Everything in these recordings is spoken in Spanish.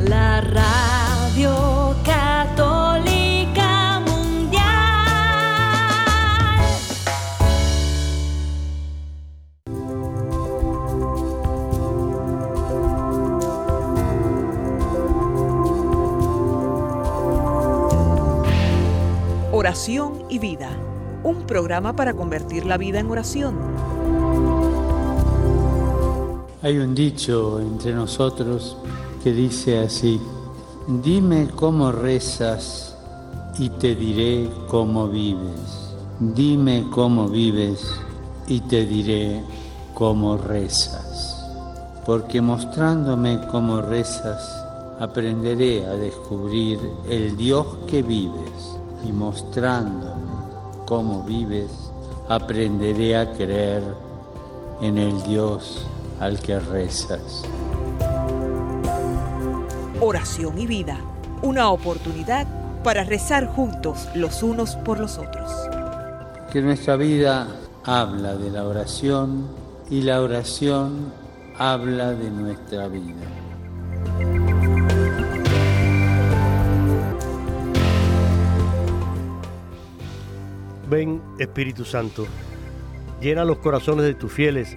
la radio católica mundial. Oración y vida, un programa para convertir la vida en oración hay un dicho entre nosotros que dice así, dime cómo rezas y te diré cómo vives. Dime cómo vives y te diré cómo rezas. Porque mostrándome cómo rezas, aprenderé a descubrir el Dios que vives y mostrándome cómo vives, aprenderé a creer en el Dios al que rezas. Oración y vida, una oportunidad para rezar juntos los unos por los otros. Que nuestra vida habla de la oración y la oración habla de nuestra vida. Ven Espíritu Santo, llena los corazones de tus fieles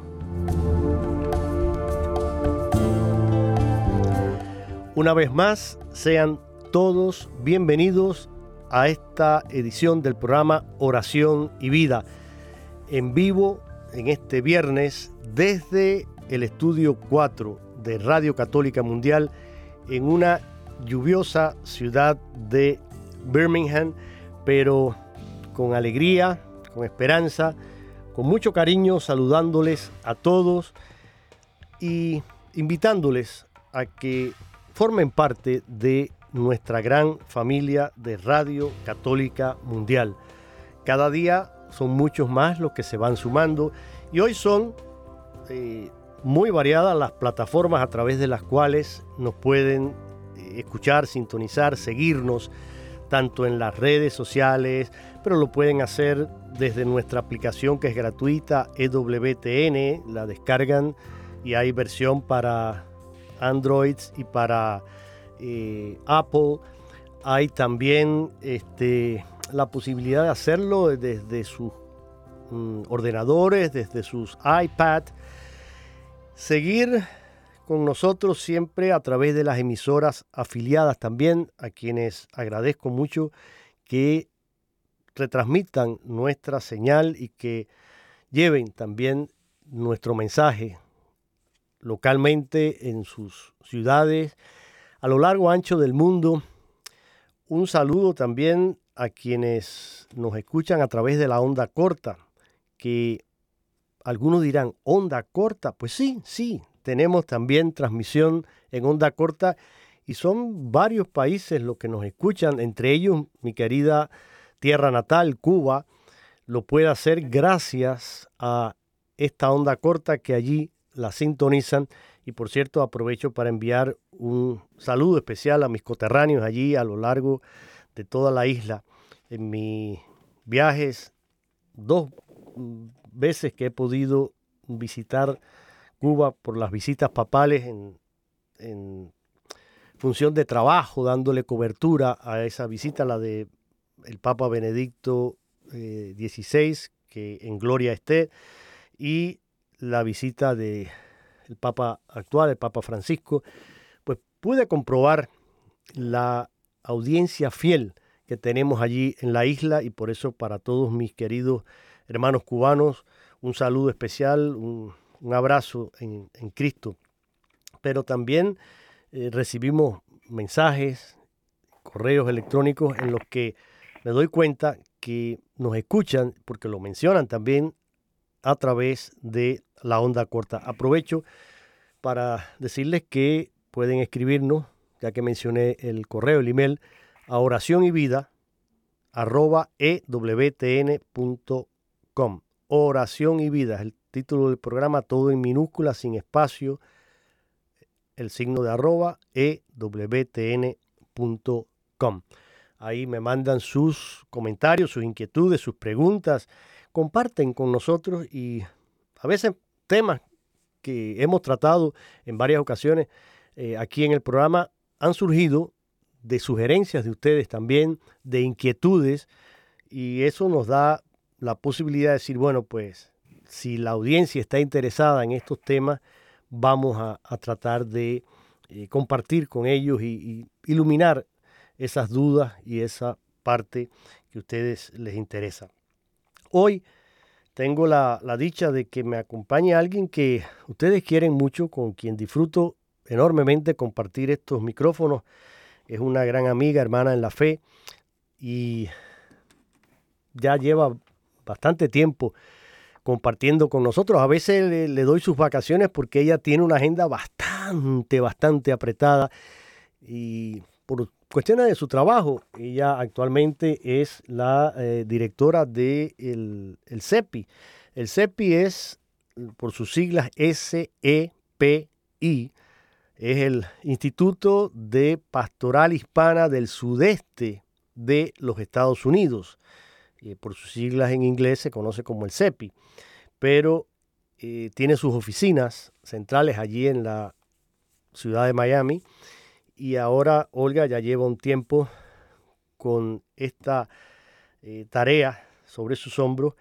Una vez más, sean todos bienvenidos a esta edición del programa Oración y Vida, en vivo en este viernes desde el estudio 4 de Radio Católica Mundial en una lluviosa ciudad de Birmingham, pero con alegría, con esperanza, con mucho cariño, saludándoles a todos y invitándoles a que formen parte de nuestra gran familia de Radio Católica Mundial. Cada día son muchos más los que se van sumando y hoy son eh, muy variadas las plataformas a través de las cuales nos pueden eh, escuchar, sintonizar, seguirnos, tanto en las redes sociales, pero lo pueden hacer desde nuestra aplicación que es gratuita, EWTN, la descargan y hay versión para Androids y para eh, Apple. Hay también este, la posibilidad de hacerlo desde sus mm, ordenadores, desde sus iPad. Seguir con nosotros siempre a través de las emisoras afiliadas también, a quienes agradezco mucho que retransmitan nuestra señal y que lleven también nuestro mensaje localmente en sus ciudades, a lo largo ancho del mundo. Un saludo también a quienes nos escuchan a través de la onda corta, que algunos dirán, onda corta, pues sí, sí, tenemos también transmisión en onda corta y son varios países los que nos escuchan, entre ellos mi querida tierra natal, Cuba, lo puede hacer gracias a esta onda corta que allí la sintonizan. Y por cierto, aprovecho para enviar un saludo especial a mis coterráneos allí a lo largo de toda la isla. En mis viajes, dos veces que he podido visitar Cuba por las visitas papales en, función de trabajo, dándole cobertura a esa visita, la de el Papa Benedicto XVI, eh, que en gloria esté, y la visita del el Papa actual, el Papa Francisco, pues pude comprobar la audiencia fiel que tenemos allí en la isla y por eso para todos mis queridos hermanos cubanos, un saludo especial, un, abrazo en, Cristo. Pero también eh, recibimos mensajes, correos electrónicos en los que me doy cuenta que nos escuchan, porque lo mencionan también a través de la onda corta. Aprovecho para decirles que pueden escribirnos ya que mencioné el correo, el email, a oración y vida arroba ewtn.com. Oración y vida es el título del programa, todo en minúscula, sin espacio, el signo de arroba ewtn.com. Ahí me mandan sus comentarios, sus inquietudes, sus preguntas, comparten con nosotros y a veces temas que hemos tratado en varias ocasiones eh, aquí en el programa han surgido de sugerencias de ustedes también, de inquietudes, y eso nos da la posibilidad de decir, bueno, pues si la audiencia está interesada en estos temas, vamos a, tratar de eh, compartir con ellos y, iluminar esas dudas y esa parte que a ustedes les interesa. Hoy tengo la, dicha de que me acompañe alguien que ustedes quieren mucho, con quien disfruto enormemente compartir estos micrófonos es una gran amiga, hermana en la fe y ya lleva bastante tiempo compartiendo con nosotros. A veces le, doy sus vacaciones porque ella tiene una agenda bastante, bastante apretada y por cuestiones de su trabajo, ella actualmente es la eh, directora del de el CEPI. El CEPI es, por sus siglas, S-E-P-I, es el Instituto de Pastoral Hispana del Sudeste de los Estados Unidos. Eh, por sus siglas en inglés se conoce como el CEPI, pero eh, tiene sus oficinas centrales allí en la ciudad de Miami y ahora Olga ya lleva un tiempo con esta eh, tarea sobre sus hombros.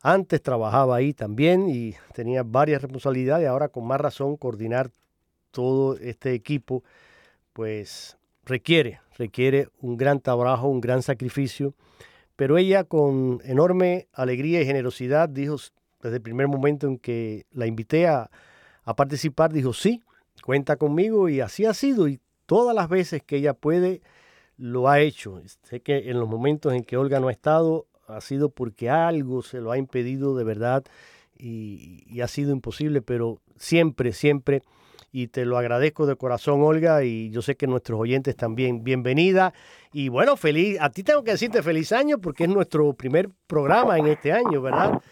Antes trabajaba ahí también y tenía varias responsabilidades, ahora con más razón coordinar todo este equipo, pues requiere, requiere un gran trabajo, un gran sacrificio, pero ella con enorme alegría y generosidad dijo desde el primer momento en que la invité a, a participar, dijo sí, cuenta conmigo y así ha sido y todas las veces que ella puede lo ha hecho. Sé que en los momentos en que Olga no ha estado ha sido porque algo se lo ha impedido de verdad y, y ha sido imposible, pero siempre, siempre y te lo agradezco de corazón, Olga, y yo sé que nuestros oyentes también. Bienvenida y bueno, feliz, a ti tengo que decirte feliz año porque es nuestro primer programa en este año, ¿verdad?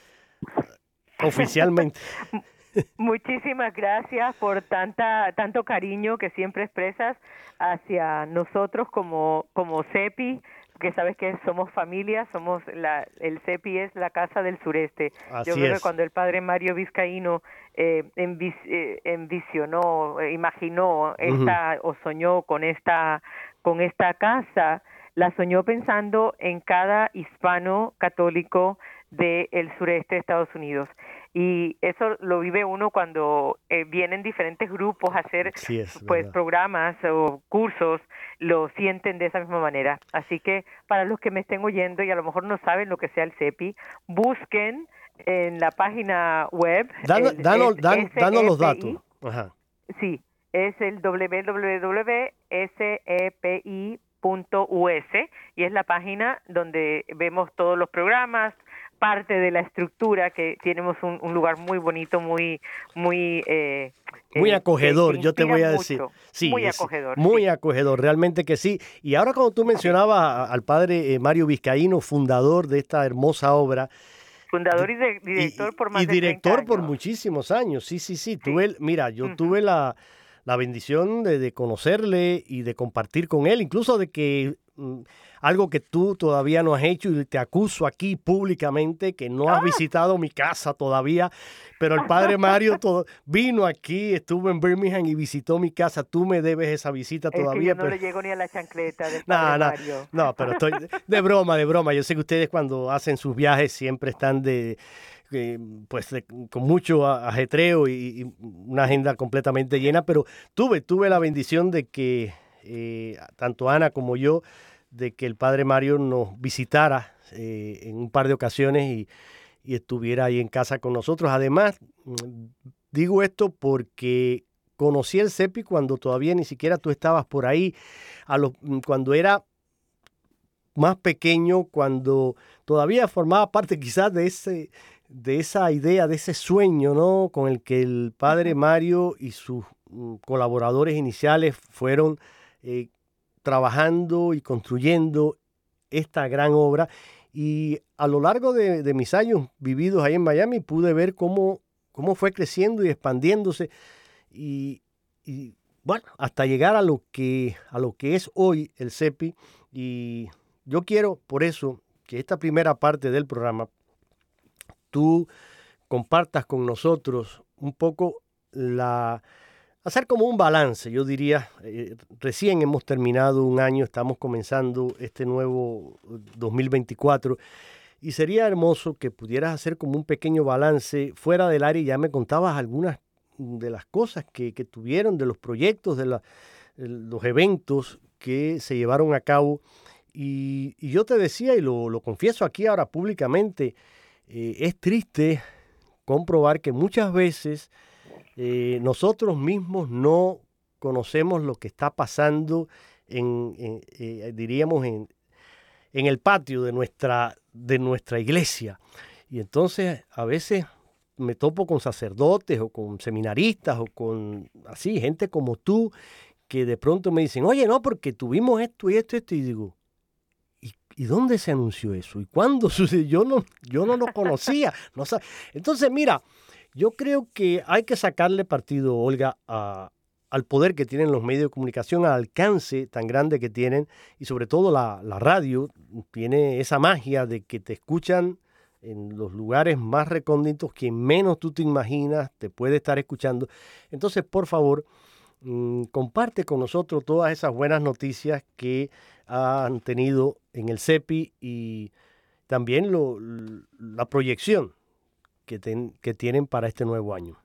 Oficialmente. Muchísimas gracias por tanta tanto cariño que siempre expresas hacia nosotros como como CEPI, que sabes que somos familia, somos la, el CEPI es la casa del sureste. Yo creo que cuando el padre Mario Vizcaíno eh, eh envisionó, eh, imaginó esta o soñó con esta con esta casa, la soñó pensando en cada hispano católico del sureste de Estados Unidos y eso lo vive uno cuando eh, vienen diferentes grupos a hacer pues programas o cursos lo sienten de esa misma manera. Así que para los que me estén oyendo y a lo mejor no saben lo que sea el CEPI busquen en la página web danos, los datos. Sí es el www.sepi.us y es la página donde vemos todos los programas parte de la estructura que tenemos un, lugar muy bonito, muy muy eh, muy eh, acogedor, yo te voy a decir. Sí, muy acogedor. Muy acogedor, realmente que sí. Y ahora cuando tú mencionabas al padre eh, Mario Vizcaíno, fundador de esta hermosa obra, fundador y, director por más y director por muchísimos años. Sí, sí, sí. Tuve, mira, yo tuve la, la bendición de, de, conocerle y de compartir con él, incluso de que mm, algo que tú todavía no has hecho y te acuso aquí públicamente que no has ah. visitado mi casa todavía, pero el padre Mario todo, vino aquí, estuvo en Birmingham y visitó mi casa. Tú me debes esa visita todavía. no le llego ni a la chancleta del padre Mario. No, pero estoy de broma, de broma. Yo sé que ustedes cuando hacen sus viajes siempre están de pues con mucho ajetreo y, una agenda completamente llena, pero tuve, tuve la bendición de que eh, tanto Ana como yo de que el padre Mario nos visitara eh, en un par de ocasiones y, estuviera ahí en casa con nosotros. Además, digo esto porque conocí el CEPI cuando todavía ni siquiera tú estabas por ahí, cuando era más pequeño, cuando todavía formaba parte quizás de ese de esa idea, de ese sueño, ¿no? Con el que el padre Mario y sus mm, colaboradores iniciales fueron eh, trabajando y construyendo esta gran obra. Y a lo largo de, mis años vividos ahí en Miami pude ver cómo, cómo fue creciendo y expandiéndose. Y, bueno, hasta llegar a lo que, a lo que es hoy el CEPI. Y yo quiero, por eso, que esta primera parte del programa, tú compartas con nosotros un poco la, hacer como un balance, yo diría, eh, recién hemos terminado un año, estamos comenzando este nuevo 2024 y sería hermoso que pudieras hacer como un pequeño balance fuera del área y ya me contabas algunas de las cosas que, tuvieron, de los proyectos, de los eventos que se llevaron a cabo. Y, yo te decía, y lo, confieso aquí ahora públicamente, eh, es triste comprobar que muchas veces eh, nosotros mismos no conocemos lo que está pasando en, eh, diríamos, en, el patio de nuestra, de nuestra iglesia. Y entonces a veces me topo con sacerdotes o con seminaristas o con así, gente como tú, que de pronto me dicen, oye, no, porque tuvimos esto y esto y esto, y digo, ¿y, ¿y dónde se anunció eso? ¿Y cuándo sucedió? Yo no, yo no lo conocía. No Entonces, mira, yo creo que hay que sacarle partido, Olga, al poder que tienen los medios de comunicación, al alcance tan grande que tienen y sobre todo la, radio tiene esa magia de que te escuchan en los lugares más recónditos, quien menos tú te imaginas te puede estar escuchando. Entonces, por favor, mm, comparte con nosotros todas esas buenas noticias que han tenido en el CEPI y también la proyección que, que tienen para este nuevo año?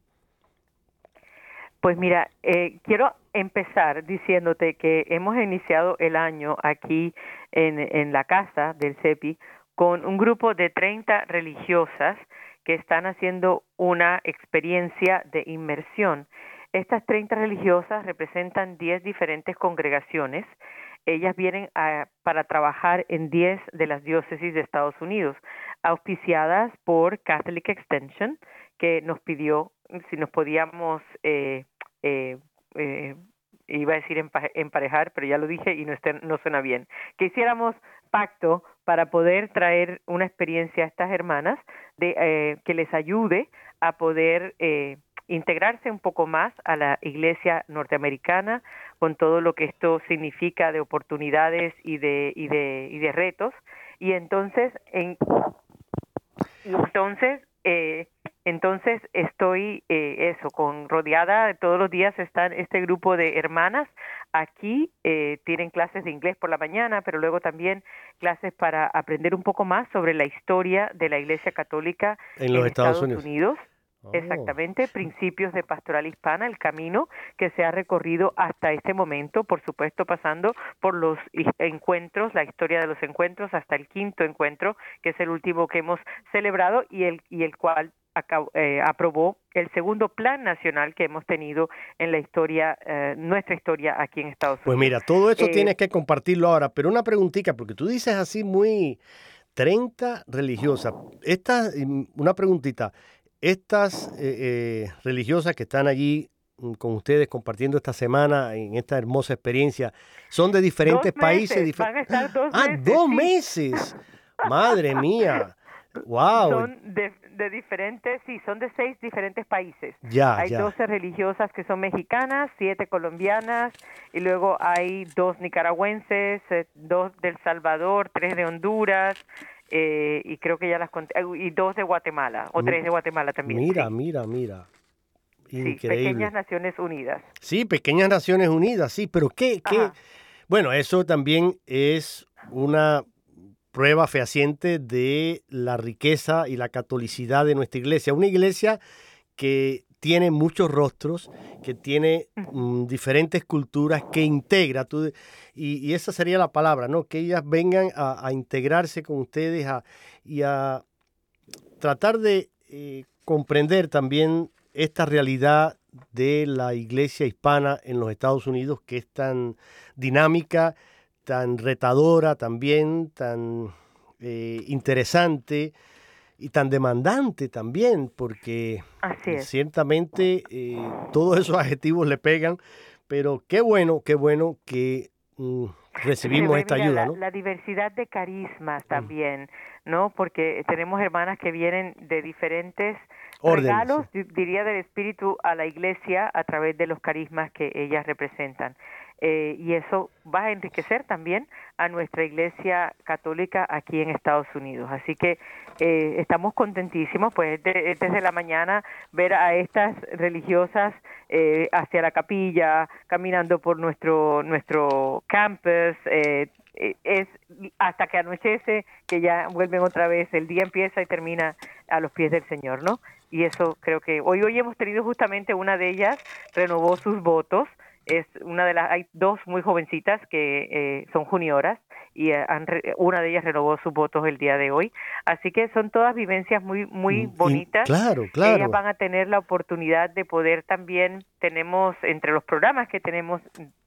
Pues mira, eh, quiero empezar diciéndote que hemos iniciado el año aquí en, en la casa del CEPI con un grupo de 30 religiosas que están haciendo una experiencia de inmersión. Estas 30 religiosas representan 10 diferentes congregaciones ellas vienen para trabajar en 10 de las diócesis de Estados Unidos, auspiciadas por Catholic Extension, que nos pidió si nos podíamos, eh, eh, eh, iba a decir emparejar, pero ya lo dije y no, no suena bien, que hiciéramos pacto para poder traer una experiencia a estas hermanas de, que les ayude a poder integrarse un poco más a la iglesia norteamericana con todo lo que esto significa de oportunidades y de y de, y de retos. Y entonces en entonces eh, entonces estoy eh, eso con rodeada todos los días están este grupo de hermanas. Aquí eh, tienen clases de inglés por la mañana pero luego también clases para aprender un poco más sobre la historia de la Iglesia Católica en los Estados, Unidos Oh. Exactamente, principios de pastoral hispana, el camino que se ha recorrido hasta este momento, por supuesto pasando por los encuentros, la historia de los encuentros hasta el quinto encuentro, que es el último que hemos celebrado y el, y el cual eh, aprobó el segundo plan nacional que hemos tenido en la historia, eh, nuestra historia aquí en Estados pues Unidos. Pues mira, todo eso eh, tienes que compartirlo ahora, pero una preguntita, porque tú dices así muy 30 religiosas. Esta, una preguntita, estas eh, eh, religiosas que están allí mm, con ustedes compartiendo esta semana en esta hermosa experiencia, son de diferentes países. Van a estar dos ah, meses, dos meses. Madre mía. Wow. Son de, diferentes, sí, son de seis diferentes países. Ya, hay doce religiosas que son mexicanas, siete colombianas, y luego hay dos nicaragüenses, eh, dos del Salvador, tres de Honduras, eh, y creo que ya las conté, y dos de Guatemala, o tres de Guatemala también. Mira, mira, mira. Increíble. Sí, pequeñas Naciones Unidas. Sí, pequeñas Naciones Unidas, sí, pero ¿qué? qué? Bueno, eso también es una prueba fehaciente de la riqueza y la catolicidad de nuestra iglesia. Una iglesia que tiene muchos rostros, que tiene mm, diferentes culturas, que integra, y, esa sería la palabra, ¿no? Que ellas vengan a, integrarse con ustedes y a tratar de eh, comprender también esta realidad de la iglesia hispana en los Estados Unidos, que es tan dinámica, tan retadora también, tan eh, interesante y tan demandante también, porque ciertamente eh, todos esos adjetivos le pegan, pero qué bueno, qué bueno que mm, recibimos esta ayuda, la, La diversidad de carismas también, ¿no? Porque tenemos hermanas que vienen de diferentes regalos, diría del Espíritu, a la iglesia a través de los carismas que ellas representan. Eh, y eso va a enriquecer también a nuestra iglesia católica aquí en Estados Unidos. Así que eh, estamos contentísimos, pues desde la mañana ver a estas religiosas eh, hacia la capilla, caminando por nuestro nuestro campus, es hasta que anochece que ya vuelven otra vez, el día empieza y termina a los pies del Señor, ¿no? Y eso creo que hoy hoy hemos tenido justamente una de ellas renovó sus votos es una de las hay dos muy jovencitas que eh, son junioras y eh, una de ellas renovó sus votos el día de hoy. Así que son todas vivencias muy muy mm, bonitas. claro claro. ellas van a tener la oportunidad de poder también tenemos entre los programas que tenemos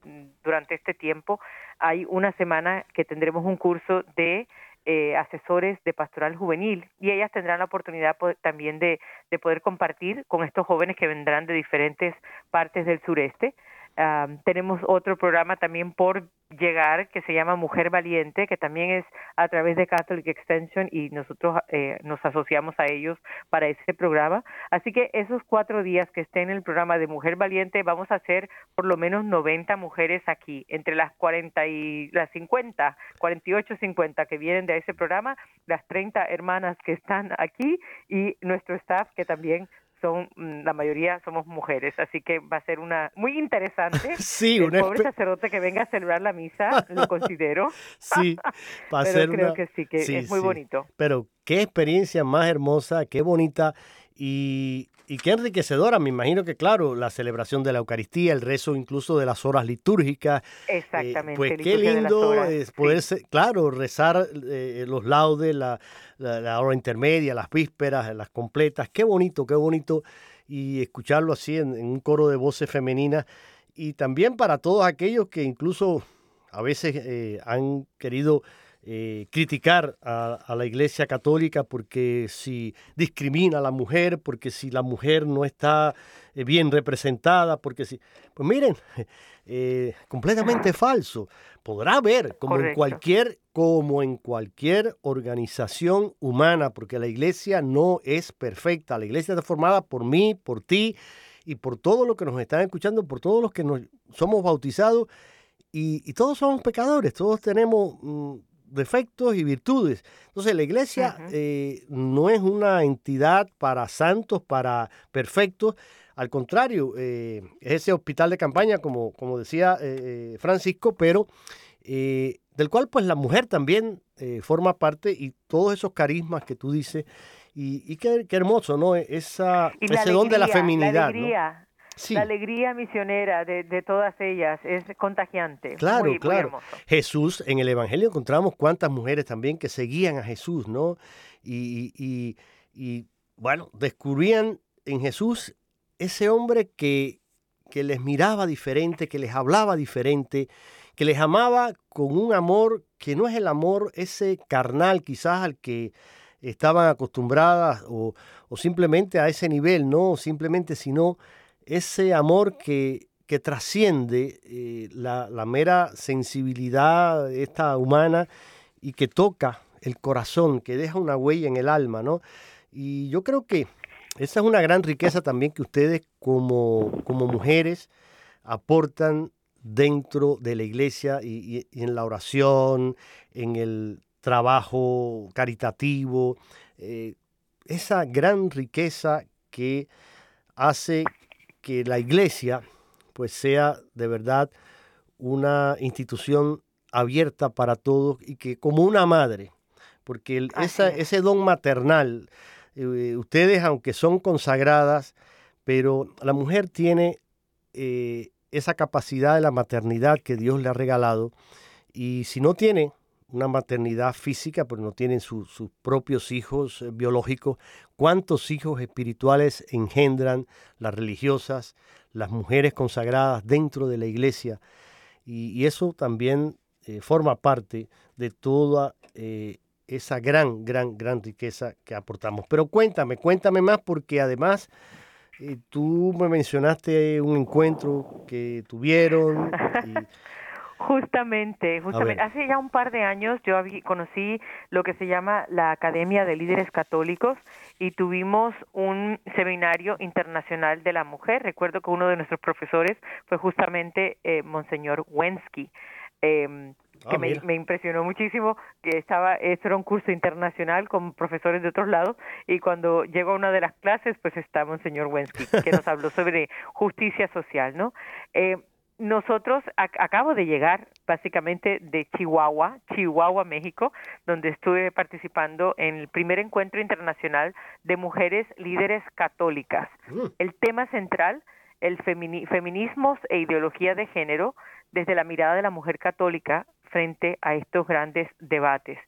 mm, durante este tiempo hay una semana que tendremos un curso de eh, asesores de pastoral juvenil y ellas tendrán la oportunidad también de, de poder compartir con estos jóvenes que vendrán de diferentes partes del sureste tenemos otro programa también por llegar que se llama Mujer Valiente, que también es a través de Catholic Extension y nosotros eh, nos asociamos a ellos para ese programa. Así que esos cuatro días que estén en el programa de Mujer Valiente vamos a hacer por lo menos 90 mujeres aquí, entre las 40 y las 50, 48, 50 que vienen de ese programa, las 30 hermanas que están aquí y nuestro staff que también son mm, la mayoría somos mujeres, así que va a ser una muy interesante. sí, el pobre sacerdote que venga a celebrar la misa, lo considero. sí, va a Pero creo que sí, que es muy bonito. Pero qué experiencia más hermosa, qué bonita y, y qué enriquecedora, me imagino que claro, la celebración de la Eucaristía, el rezo incluso de las horas litúrgicas. Eh, Exactamente. pues qué lindo es poder, claro, rezar eh, los laudes, la, la, hora intermedia, las vísperas, las completas. Qué bonito, qué bonito. Y escucharlo así en, un coro de voces femeninas. Y también para todos aquellos que incluso a veces eh, han querido eh, criticar a, la Iglesia Católica porque si discrimina a la mujer, porque si la mujer no está eh, bien representada, porque si... Pues miren, eh, completamente falso. Podrá haber, como en cualquier como en cualquier organización humana, porque la iglesia no es perfecta. La iglesia está formada por mí, por ti y por todos los que nos están escuchando, por todos los que nos somos bautizados. Y, todos somos pecadores, todos tenemos mm, defectos y virtudes. Entonces la iglesia eh, no es una entidad para santos, para perfectos. Al contrario, eh, es ese hospital de campaña, como, como decía eh, Francisco, pero del cual pues la mujer también forma parte y todos esos carismas que tú dices. Y, qué, hermoso, ¿no? Esa, ese don de la feminidad. La alegría misionera de, de, todas ellas es contagiante. Claro, claro. Jesús, en el Evangelio encontramos cuántas mujeres también que seguían a Jesús, ¿no? Y, y, y bueno, descubrían en Jesús ese hombre que, que les miraba diferente, que les hablaba diferente, que les amaba con un amor que no es el amor ese carnal quizás al que estaban acostumbradas o, o simplemente a ese nivel, no simplemente sino ese amor que, que trasciende eh, la, mera sensibilidad esta humana y que toca el corazón, que deja una huella en el alma, ¿no? Y yo creo que esa es una gran riqueza también que ustedes como, como mujeres aportan dentro de la iglesia y, en la oración, en el trabajo caritativo, eh, esa gran riqueza que hace que la iglesia pues sea de verdad una institución abierta para todos y que como una madre, porque ese don maternal, eh, ustedes aunque son consagradas, pero la mujer tiene eh, esa capacidad de la maternidad que Dios le ha regalado y si no tiene una maternidad física, pero no tienen sus propios hijos eh, biológicos, cuántos hijos espirituales engendran las religiosas, las mujeres consagradas dentro de la iglesia. Y, eso también eh, forma parte de toda eh, esa gran, gran, gran riqueza que aportamos. Pero cuéntame, cuéntame más porque además tú me mencionaste un encuentro que tuvieron. Justamente, justamente. Hace ya un par de años yo conocí lo que se llama la Academia de Líderes Católicos y tuvimos un seminario internacional de la mujer. Recuerdo que uno de nuestros profesores fue justamente eh, Monseñor Wensky. Ah, que me, impresionó muchísimo que estaba, esto era un curso internacional con profesores de otros lados y cuando llegó a una de las clases pues estaba un señor Wensky que nos habló sobre justicia social, ¿no? Eh, nosotros acabo de llegar básicamente de Chihuahua, Chihuahua, México, donde estuve participando en el primer encuentro internacional de mujeres líderes católicas. Mm. El tema central, el feminismos e ideología de género desde la mirada de la mujer católica frente a estos grandes debates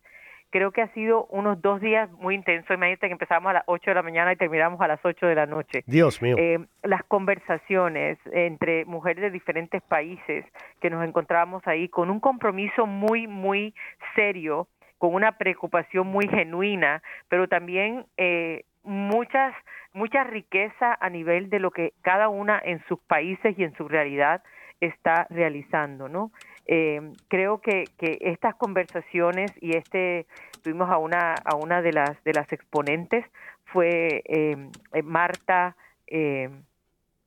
creo que ha sido unos dos días muy intensos. Imagínate que empezamos a las 8 de la mañana y terminamos a las 8 de la noche. Dios mío. Eh, las conversaciones entre mujeres de diferentes países que nos encontrábamos ahí con un compromiso muy, muy serio, con una preocupación muy genuina, pero también eh, muchas, mucha riqueza a nivel de lo que cada una en sus países y en su realidad está realizando, ¿no? Eh, creo que, que estas conversaciones y este tuvimos a una a una de las de las exponentes fue eh, eh, Marta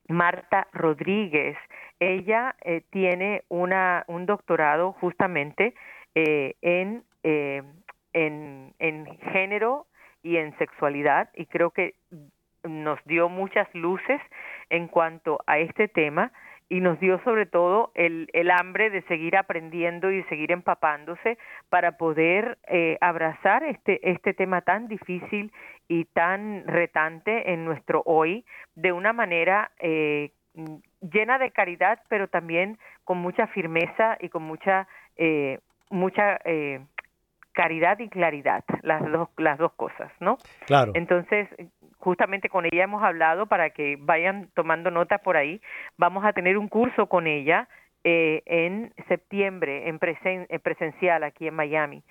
Marta Rodríguez. Ella tiene una un doctorado justamente en, en en género y en sexualidad y creo que nos dio muchas luces en cuanto a este tema y nos dio sobre todo el, el hambre de seguir aprendiendo y seguir empapándose para poder eh, abrazar este, este tema tan difícil y tan retante en nuestro hoy de una manera eh, llena de caridad, pero también con mucha firmeza y con mucha, eh, mucha caridad y claridad, las dos, las dos cosas, ¿no? Claro. Entonces, justamente con ella hemos hablado para que vayan tomando nota por ahí. Vamos a tener un curso con ella eh, en septiembre en, presencial aquí en Miami.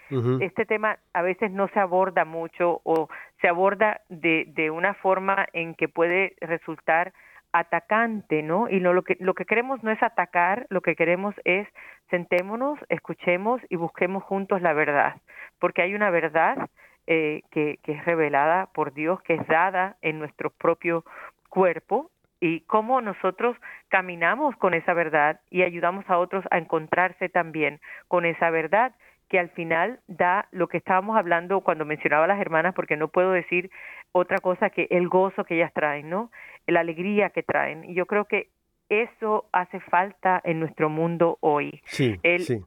Este tema a veces no se aborda mucho o se aborda de, de una forma en que puede resultar atacante, ¿no? Y no, lo que lo que queremos no es atacar, lo que queremos es sentémonos, escuchemos y busquemos juntos la verdad, porque hay una verdad eh, que, es revelada por Dios, que es dada en nuestro propio cuerpo y cómo nosotros caminamos con esa verdad y ayudamos a otros a encontrarse también con esa verdad que al final da lo que estábamos hablando cuando mencionaba a las hermanas, porque no puedo decir otra cosa que el gozo que ellas traen, ¿no? La alegría que traen. Y yo creo que eso hace falta en nuestro mundo hoy. Sí, sí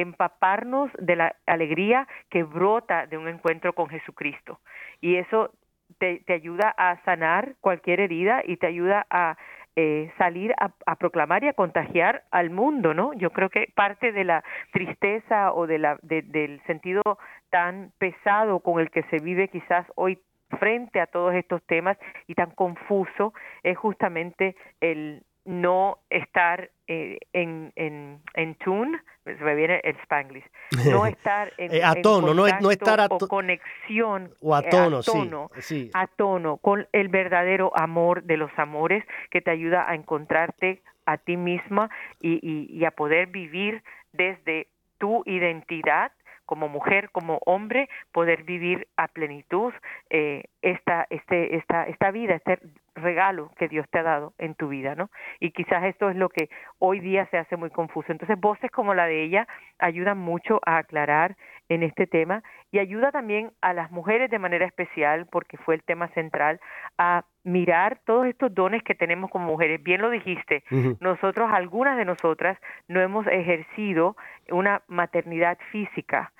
empaparnos de la alegría que brota de un encuentro con Jesucristo. Y eso te, ayuda a sanar cualquier herida y te ayuda a eh, salir a, proclamar y a contagiar al mundo, ¿no? Yo creo que parte de la tristeza o de la, del sentido tan pesado con el que se vive quizás hoy frente a todos estos temas y tan confuso es justamente el no estar eh, en, en, en tune, me viene el spanglish, no estar en, eh, a tono, no, no, estar a conexión o a tono, sí, a tono con el verdadero amor de los amores que te ayuda a encontrarte a ti misma y, y, y a poder vivir desde tu identidad como mujer, como hombre, poder vivir a plenitud eh, esta, este, esta, esta vida, este regalo que Dios te ha dado en tu vida, ¿no? Y quizás esto es lo que hoy día se hace muy confuso. Entonces, voces como la de ella ayudan mucho a aclarar en este tema y ayuda también a las mujeres de manera especial, porque fue el tema central, a mirar todos estos dones que tenemos como mujeres. Bien lo dijiste, nosotros, algunas de nosotras, no hemos ejercido una maternidad física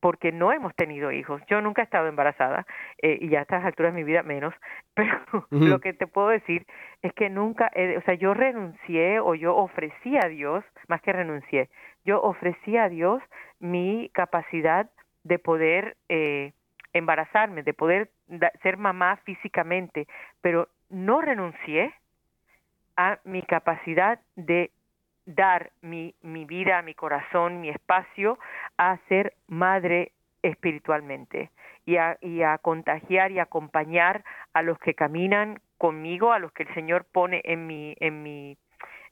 porque no hemos tenido hijos. Yo nunca he estado embarazada eh, y ya a estas alturas de mi vida menos, pero lo que te puedo decir es que nunca, o sea, yo renuncié o yo ofrecí a Dios, más que renuncié, yo ofrecí a Dios mi capacidad de poder eh, embarazarme, de poder ser mamá físicamente, pero no renuncié a mi capacidad de dar mi, mi vida, mi corazón, mi espacio a ser madre espiritualmente y a, y a contagiar y acompañar a los que caminan conmigo, a los que el Señor pone en mi, en mi,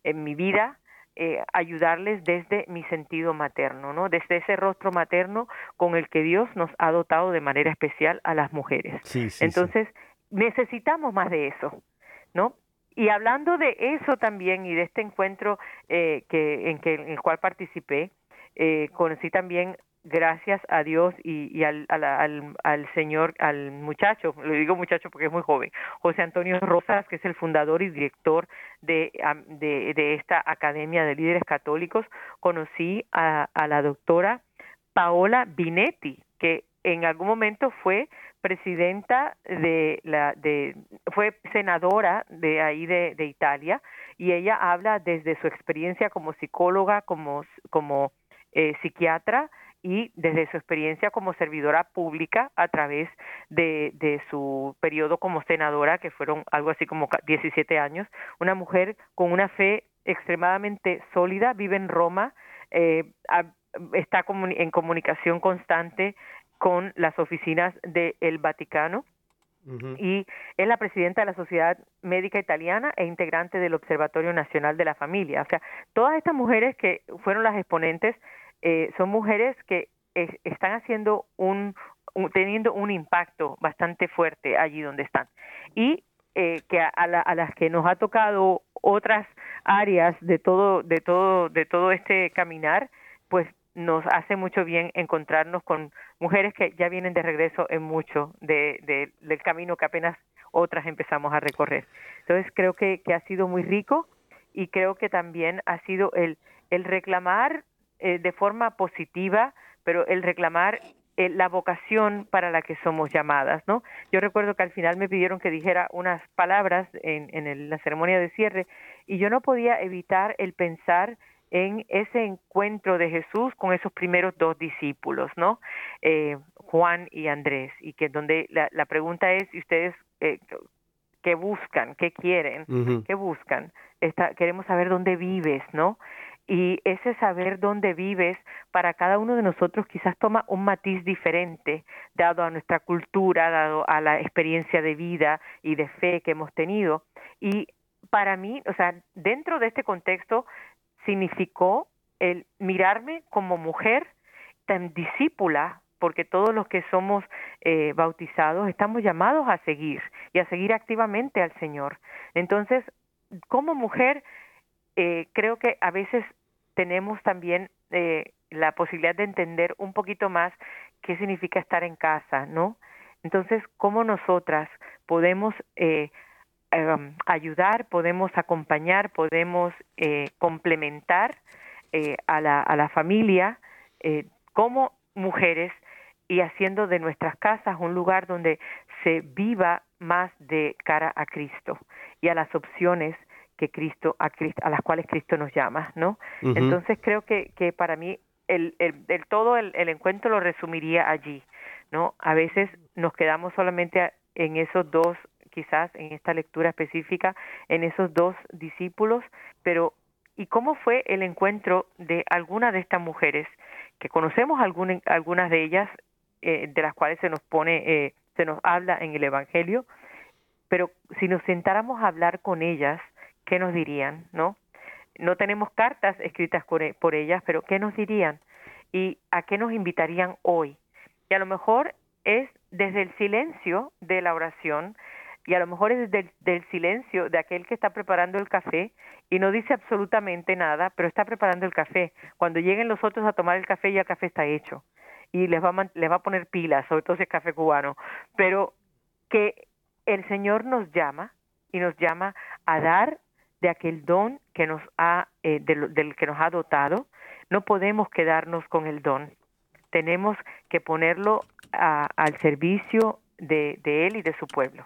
en mi vida, eh, ayudarles desde mi sentido materno, ¿no? Desde ese rostro materno con el que Dios nos ha dotado de manera especial a las mujeres. Entonces, necesitamos más de eso, ¿no? Y hablando de eso también y de este encuentro eh, que, en, que, en el cual participé, eh, conocí también gracias a Dios y, al, al, al, señor, al muchacho, le digo muchacho porque es muy joven, José Antonio Rosas, que es el fundador y director de, de, de esta Academia de Líderes Católicos, conocí a, a la doctora Paola Binetti, que en algún momento fue presidenta de la de fue senadora de ahí de, de Italia y ella habla desde su experiencia como psicóloga como como eh, psiquiatra y desde su experiencia como servidora pública a través de, de su periodo como senadora, que fueron algo así como 17 años, una mujer con una fe extremadamente sólida, vive en Roma, eh, está en comunicación constante con las oficinas del Vaticano y es la presidenta de la Sociedad Médica Italiana e integrante del Observatorio Nacional de la Familia. O sea, todas estas mujeres que fueron las exponentes eh, son mujeres que están haciendo un, teniendo un impacto bastante fuerte allí donde están y eh, que a, a, las que nos ha tocado otras áreas de todo de todo de todo este caminar pues nos hace mucho bien encontrarnos con mujeres que ya vienen de regreso en mucho de, del camino que apenas otras empezamos a recorrer. Entonces creo que, ha sido muy rico y creo que también ha sido el, reclamar eh, de forma positiva, pero el reclamar eh, la vocación para la que somos llamadas, ¿no? Yo recuerdo que al final me pidieron que dijera unas palabras en la ceremonia de cierre y yo no podía evitar el pensar en ese encuentro de Jesús con esos primeros dos discípulos, ¿no? Eh, Juan y Andrés, y que donde la, la pregunta es, ¿y ustedes eh, qué buscan? ¿Qué quieren? ¿Qué buscan? Está, queremos saber dónde vives, ¿no? y ese saber dónde vives para cada uno de nosotros quizás toma un matiz diferente, dado a nuestra cultura, dado a la experiencia de vida y de fe que hemos tenido. Y para mí, o sea, dentro de este contexto significó el mirarme como mujer tan discípula, porque todos los que somos eh, bautizados estamos llamados a seguir y a seguir activamente al Señor. Entonces, como mujer, eh, creo que a veces tenemos también eh, la posibilidad de entender un poquito más qué significa estar en casa, ¿no? Entonces, ¿cómo nosotras podemos em, ayudar, podemos acompañar, podemos eh, complementar a, la, a la familia como mujeres y haciendo de nuestras casas un lugar donde se viva más de cara a Cristo y a las opciones que Cristo a, a las cuales Cristo nos llama, ¿no? Entonces creo que, que para mí el, el, todo el, el, encuentro lo resumiría allí, ¿no? A veces nos quedamos solamente en esos dos, quizás en esta lectura específica, en esos dos discípulos, pero ¿y cómo fue el encuentro de alguna de estas mujeres que conocemos alguna, algunas de ellas eh, de las cuales se nos pone, eh, se nos habla en el Evangelio, pero si nos sentáramos a hablar con ellas, ¿qué nos dirían? ¿No? No tenemos cartas escritas e, por ellas, pero ¿qué nos dirían? ¿Y a qué nos invitarían hoy? Y a lo mejor es desde el silencio de la oración, y a lo mejor es desde el silencio de aquel que está preparando el café y no dice absolutamente nada, pero está preparando el café. Cuando lleguen los otros a tomar el café, ya el café está hecho y les va a, les va a poner pilas, sobre todo si es café cubano. Pero que el Señor nos llama y nos llama a dar de aquel don que nos ha, eh, del, que nos ha dotado, no podemos quedarnos con el don. Tenemos que ponerlo al servicio de Él y de su pueblo.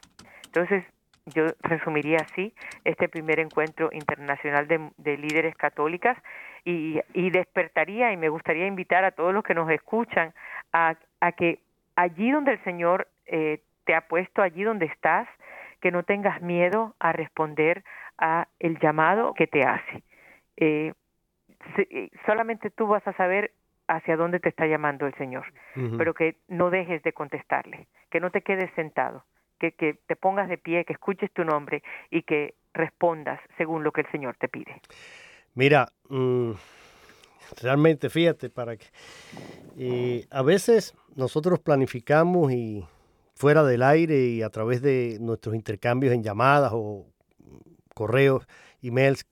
Entonces, yo resumiría así este primer encuentro internacional de, de líderes católicas y, y, despertaría y me gustaría invitar a todos los que nos escuchan a, a que allí donde el Señor eh, te ha puesto, allí donde estás, que no tengas miedo a responder a el llamado que te hace. Eh, eh, solamente tú vas a saber hacia dónde te está llamando el Señor, pero que no dejes de contestarle, que no te quedes sentado, que, te pongas de pie, que escuches tu nombre y que respondas según lo que el Señor te pide. Mira, mm, realmente fíjate, para que a veces nosotros planificamos y fuera del aire y a través de nuestros intercambios en llamadas o correos, emails,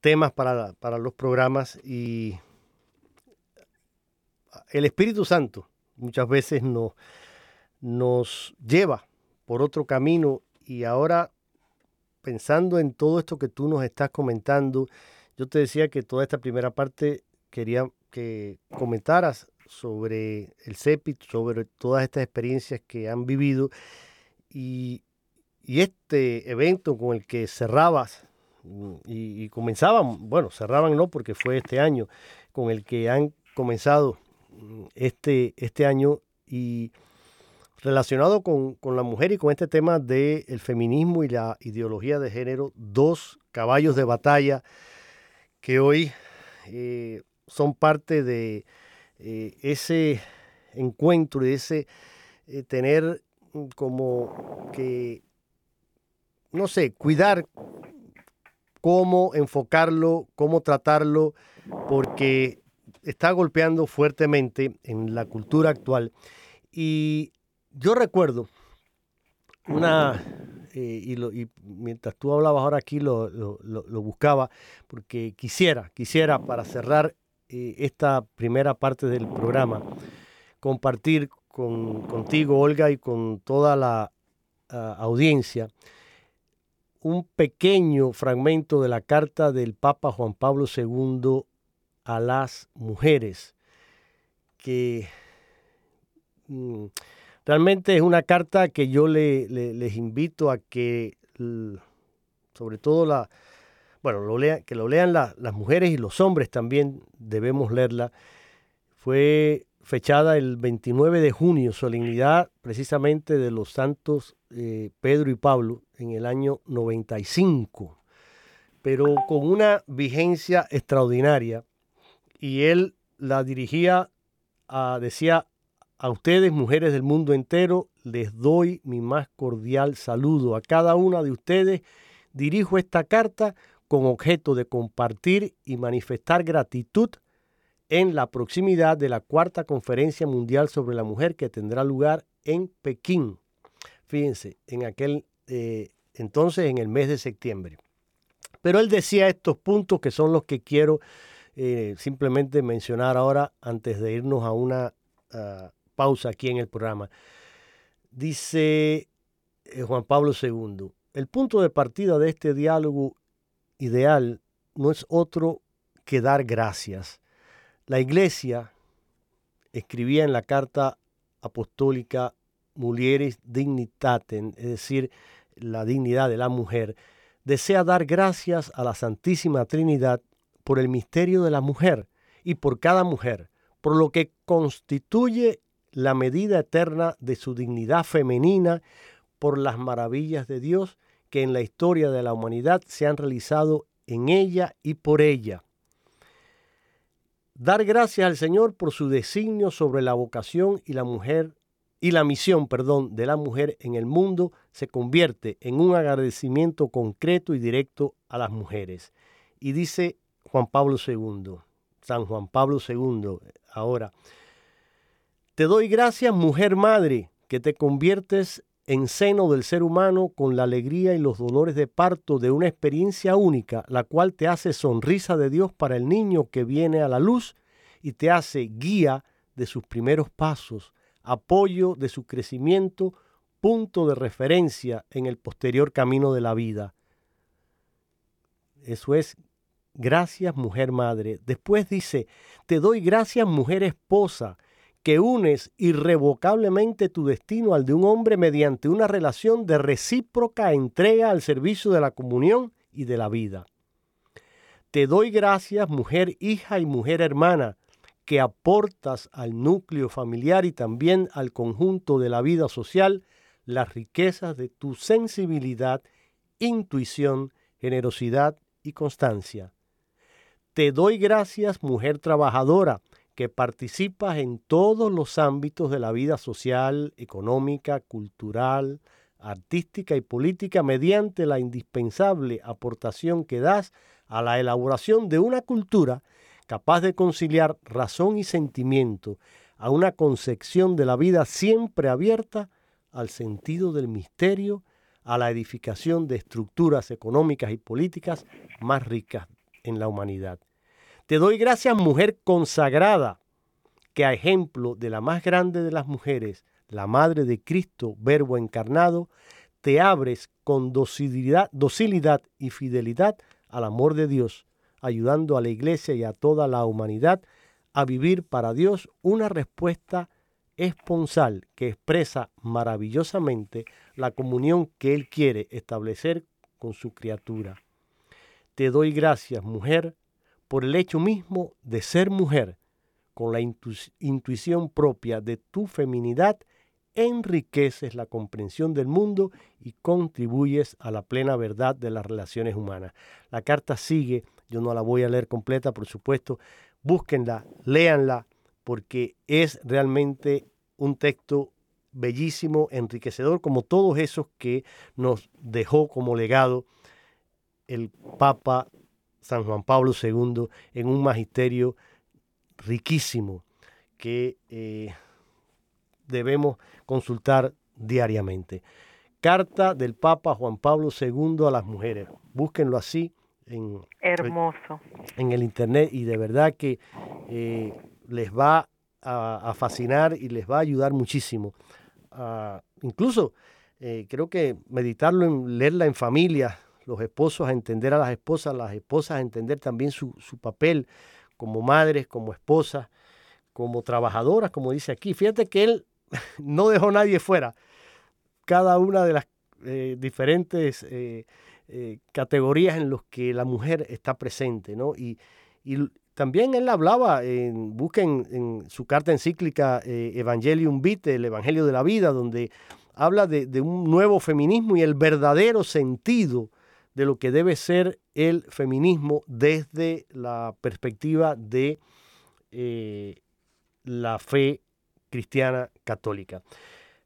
temas para, para los programas y el Espíritu Santo muchas veces nos, nos lleva por otro camino. Y ahora pensando en todo esto que tú nos estás comentando, yo te decía que toda esta primera parte quería que comentaras sobre el CEPIT, sobre todas estas experiencias que han vivido y, este evento con el que cerrabas mm, y, y, comenzaban, bueno, cerraban no porque fue este año, con el que han comenzado mm, este, este año y relacionado con, la mujer y con este tema del feminismo y la ideología de género, dos caballos de batalla que hoy eh, son parte de eh, ese encuentro y ese eh, tener como que, no sé, cuidar cómo enfocarlo, cómo tratarlo, porque está golpeando fuertemente en la cultura actual. Y yo recuerdo una, eh, y, mientras tú hablabas ahora aquí lo, buscaba, porque quisiera, quisiera para cerrar eh, esta primera parte del programa, compartir con, contigo, Olga, y con toda la ah, audiencia, un pequeño fragmento de la carta del Papa Juan Pablo II a las mujeres, que mm, realmente es una carta que yo les invito a que, sobre todo la, bueno, que lo lean las mujeres y los hombres también debemos leerla. Fue fechada el 29 de junio, solemnidad precisamente de los santos eh, Pedro y Pablo en el año 95, pero con una vigencia extraordinaria. Y él la dirigía, a, decía, a ustedes, mujeres del mundo entero, les doy mi más cordial saludo. A cada una de ustedes dirijo esta carta con objeto de compartir y manifestar gratitud en la proximidad de la cuarta conferencia mundial sobre la mujer que tendrá lugar en Pekín. Fíjense, en aquel eh, entonces, en el mes de septiembre. Pero él decía estos puntos que son los que quiero eh, simplemente mencionar ahora antes de irnos a una pausa aquí en el programa. Dice eh, Juan Pablo II, el punto de partida de este diálogo ideal no es otro que dar gracias. La iglesia escribía en la carta apostólica Mulieris Dignitatem, es decir, la dignidad de la mujer, desea dar gracias a la Santísima Trinidad por el misterio de la mujer y por cada mujer, por lo que constituye la medida eterna de su dignidad femenina, por las maravillas de Dios que en la historia de la humanidad se han realizado en ella y por ella. Dar gracias al Señor por su designio sobre la vocación y la mujer y la misión, perdón, de la mujer en el mundo se convierte en un agradecimiento concreto y directo a las mujeres. Y dice Juan Pablo II, San Juan Pablo II, ahora, te doy gracias, mujer madre, que te conviertes en seno del ser humano con la alegría y los dolores de parto de una experiencia única, la cual te hace sonrisa de Dios para el niño que viene a la luz y te hace guía de sus primeros pasos, apoyo de su crecimiento, punto de referencia en el posterior camino de la vida. Eso es gracias mujer madre. Después dice, te doy gracias mujer esposa, que unes irrevocablemente tu destino al de un hombre mediante una relación de recíproca entrega al servicio de la comunión y de la vida. Te doy gracias, mujer hija y mujer hermana, que aportas al núcleo familiar y también al conjunto de la vida social las riquezas de tu sensibilidad, intuición, generosidad y constancia. Te doy gracias, mujer trabajadora, que participas en todos los ámbitos de la vida social, económica, cultural, artística y política mediante la indispensable aportación que das a la elaboración de una cultura capaz de conciliar razón y sentimiento, a una concepción de la vida siempre abierta al sentido del misterio, a la edificación de estructuras económicas y políticas más ricas en la humanidad. Te doy gracias, mujer consagrada, que a ejemplo de la más grande de las mujeres, la Madre de Cristo, Verbo encarnado, te abres con docilidad, y fidelidad al amor de Dios, ayudando a la Iglesia y a toda la humanidad a vivir para Dios una respuesta esponsal que expresa maravillosamente la comunión que Él quiere establecer con su criatura. Te doy gracias, mujer, por el hecho mismo de ser mujer, con la intuición propia de tu feminidad, enriqueces la comprensión del mundo y contribuyes a la plena verdad de las relaciones humanas. La carta sigue, yo no la voy a leer completa, por supuesto, búsquenla, léanla, porque es realmente un texto bellísimo, enriquecedor, como todos esos que nos dejó como legado el Papa San Juan Pablo II en un magisterio riquísimo que eh, debemos consultar diariamente. Carta del Papa Juan Pablo II a las mujeres. Búsquenlo así en, Hermoso. en el internet y de verdad que eh, les va a, fascinar y les va a ayudar muchísimo. incluso eh, creo que meditarlo, en, leerla en familia, los esposos a entender a las esposas, las esposas a entender también su, su papel como madres, como esposas, como trabajadoras, como dice aquí. Fíjate que él no dejó a nadie fuera. Cada una de las eh, diferentes eh, categorías en las que la mujer está presente, ¿no? Y, y, también él hablaba, en, busquen en su carta encíclica eh, Evangelium Vitae, el Evangelio de la Vida, donde habla de, un nuevo feminismo y el verdadero sentido de lo que debe ser el feminismo desde la perspectiva de eh, la fe cristiana católica.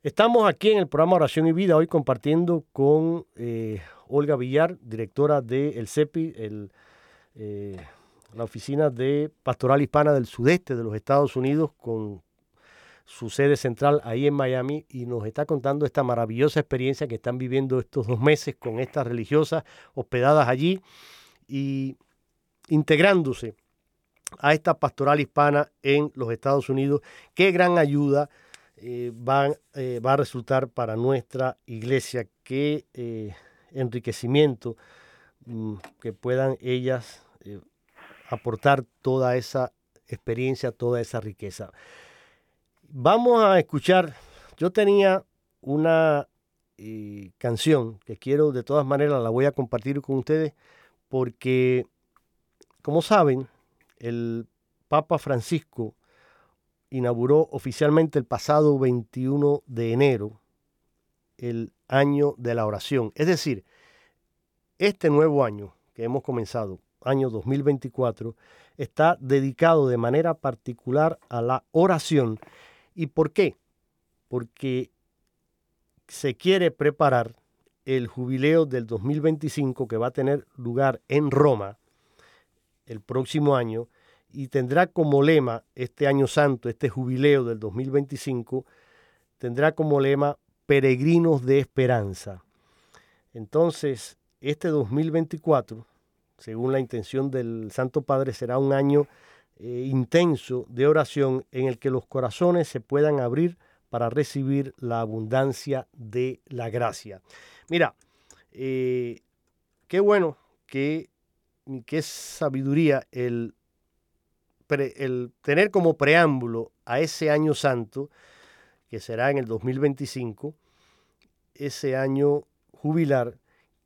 Estamos aquí en el programa Oración y Vida hoy compartiendo con eh, Olga Villar, directora del El CEPI, el la Oficina de Pastoral Hispana del Sudeste de los Estados Unidos, con su sede central ahí en Miami, y nos está contando esta maravillosa experiencia que están viviendo estos dos meses con estas religiosas hospedadas allí y integrándose a esta pastoral hispana en los Estados Unidos. Qué gran ayuda eh, eh, va a resultar para nuestra iglesia, qué eh, enriquecimiento mm, que puedan ellas aportar toda esa experiencia, toda esa riqueza. Vamos a escuchar, yo tenía una eh, canción que quiero de todas maneras la voy a compartir con ustedes porque, como saben, el Papa Francisco inauguró oficialmente el pasado 21 de enero el año de la oración. Es decir, este nuevo año que hemos comenzado, año 2024, está dedicado de manera particular a la oración. ¿Y por qué? Porque se quiere preparar el jubileo del 2025 que va a tener lugar en Roma el próximo año y tendrá como lema este año santo, este jubileo del 2025, tendrá como lema peregrinos de esperanza. Entonces, este 2024 según la intención del Santo Padre, será un año eh, intenso de oración en el que los corazones se puedan abrir para recibir la abundancia de la gracia. Mira, eh, qué bueno, qué, qué sabiduría el, el tener como preámbulo a ese año santo, que será en el 2025, ese año jubilar,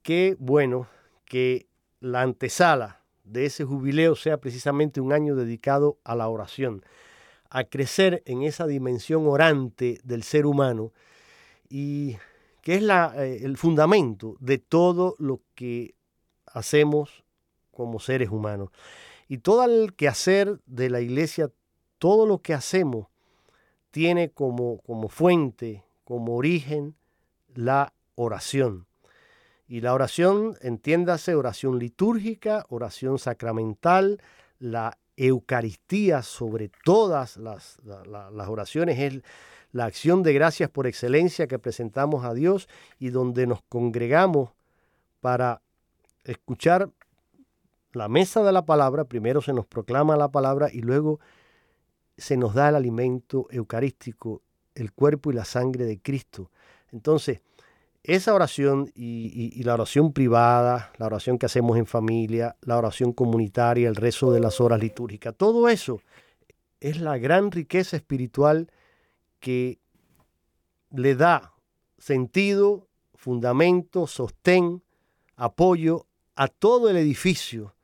qué bueno que la antesala de ese jubileo sea precisamente un año dedicado a la oración, a crecer en esa dimensión orante del ser humano y que es la, eh, el fundamento de todo lo que hacemos como seres humanos. Y todo el quehacer de la iglesia, todo lo que hacemos, tiene como, como fuente, como origen, la oración. Y la oración, entiéndase, oración litúrgica, oración sacramental, la Eucaristía sobre todas las, las oraciones es la acción de gracias por excelencia que presentamos a Dios y donde nos congregamos para escuchar la mesa de la palabra, primero se nos proclama la palabra y luego se nos da el alimento eucarístico, el cuerpo y la sangre de Cristo. Entonces, esa oración y, la oración privada, la oración que hacemos en familia, la oración comunitaria, el rezo de las horas litúrgicas, todo eso es la gran riqueza espiritual que le da sentido, fundamento, sostén, apoyo a todo el edificio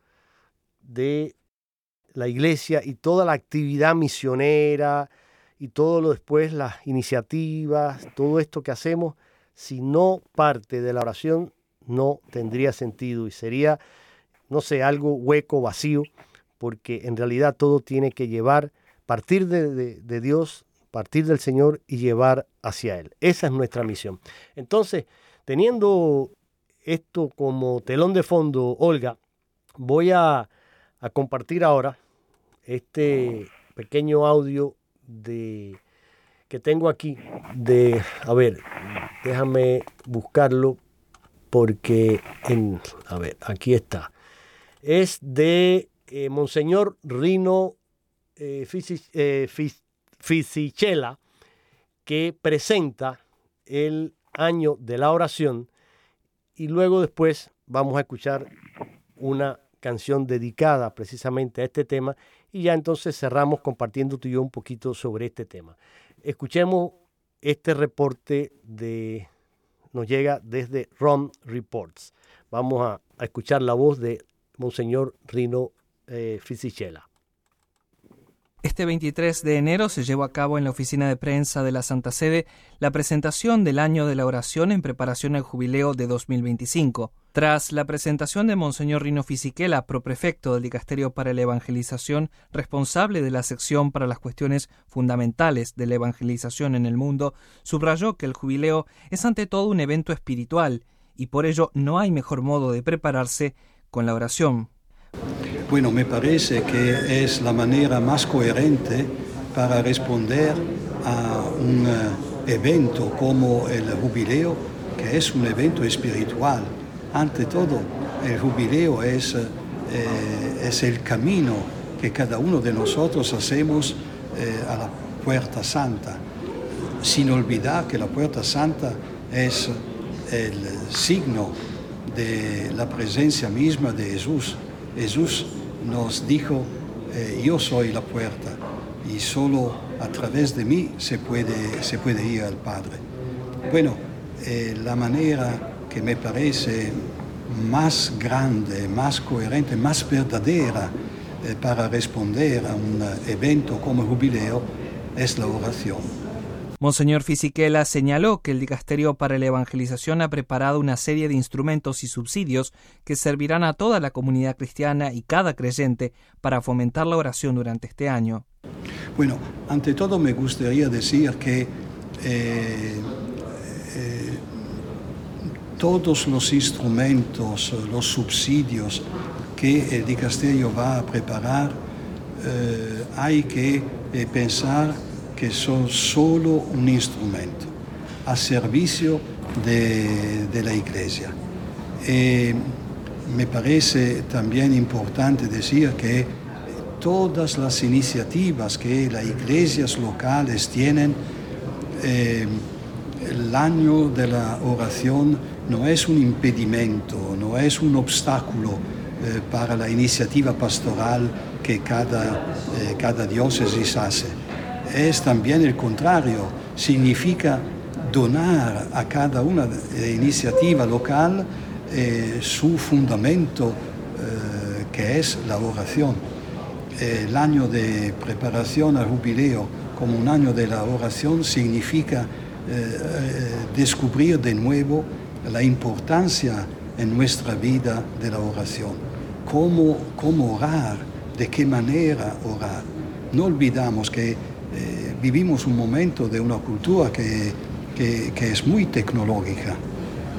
de la iglesia y toda la actividad misionera y todo lo después, las iniciativas, todo esto que hacemos, si no parte de la oración, no tendría sentido y sería, no sé, algo hueco, vacío, porque en realidad todo tiene que llevar, partir de, de Dios, partir del Señor y llevar hacia Él. Esa es nuestra misión. Entonces, teniendo esto como telón de fondo, Olga, voy a, a compartir ahora este pequeño audio de que tengo aquí de a ver déjame buscarlo porque a ver aquí está es de eh, monseñor Rino eh, eh Fisichella que presenta el año de la oración y luego después vamos a escuchar una canción dedicada precisamente a este tema y ya entonces cerramos compartiendo tú y yo un poquito sobre este tema. Escuchemos este reporte de nos llega desde ROM Reports. Vamos a, escuchar la voz de Monseñor Rino eh, Fisichella. Este 23 de enero se llevó a cabo en la oficina de prensa de la Santa Sede la presentación del año de la oración en preparación al jubileo de 2025. Tras la presentación de Monseñor Rino Fisichella, proprefecto del Dicasterio para la Evangelización, responsable de la sección para las cuestiones fundamentales de la evangelización en el mundo, subrayó que el jubileo es ante todo un evento espiritual y por ello no hay mejor modo de prepararse con la oración bueno, me parece que es la manera más coherente para responder a un eh, evento como el jubileo, que es un evento espiritual. Ante todo, el jubileo es, eh, es el camino que cada uno de nosotros hacemos eh, a la puerta santa, sin olvidar que la puerta santa es el signo de la presencia misma de Jesús Jesús nos dijo, eh, yo soy la puerta y solo a través de mí se puede, ir al Padre. Bueno, eh, la manera que me parece más grande, más coherente, más verdadera eh, para responder a un evento como jubileo es la oración. Monseñor Fisichella señaló que el Dicasterio para la Evangelización ha preparado una serie de instrumentos y subsidios que servirán a toda la comunidad cristiana y cada creyente para fomentar la oración durante este año. Bueno, ante todo me gustaría decir que eh, eh, todos los instrumentos, los subsidios que el dicasterio va a preparar, eh, hay que pensar que son solo un instrumento a servicio de, la Iglesia. Eh, me parece también importante decir que todas las iniciativas que las iglesias locales tienen, eh, el año de la oración no es un impedimento, no es un obstáculo eh, para la iniciativa pastoral que cada, cada diócesis hace es también el contrario, significa donar a cada una iniciativa local eh, su fundamento eh, que es la oración. El año de preparación al jubileo como un año de la oración significa eh, descubrir de nuevo la importancia en nuestra vida de la oración. Cómo, cómo orar, de qué manera orar. No olvidamos que vivimos un momento de una cultura que, que, es muy tecnológica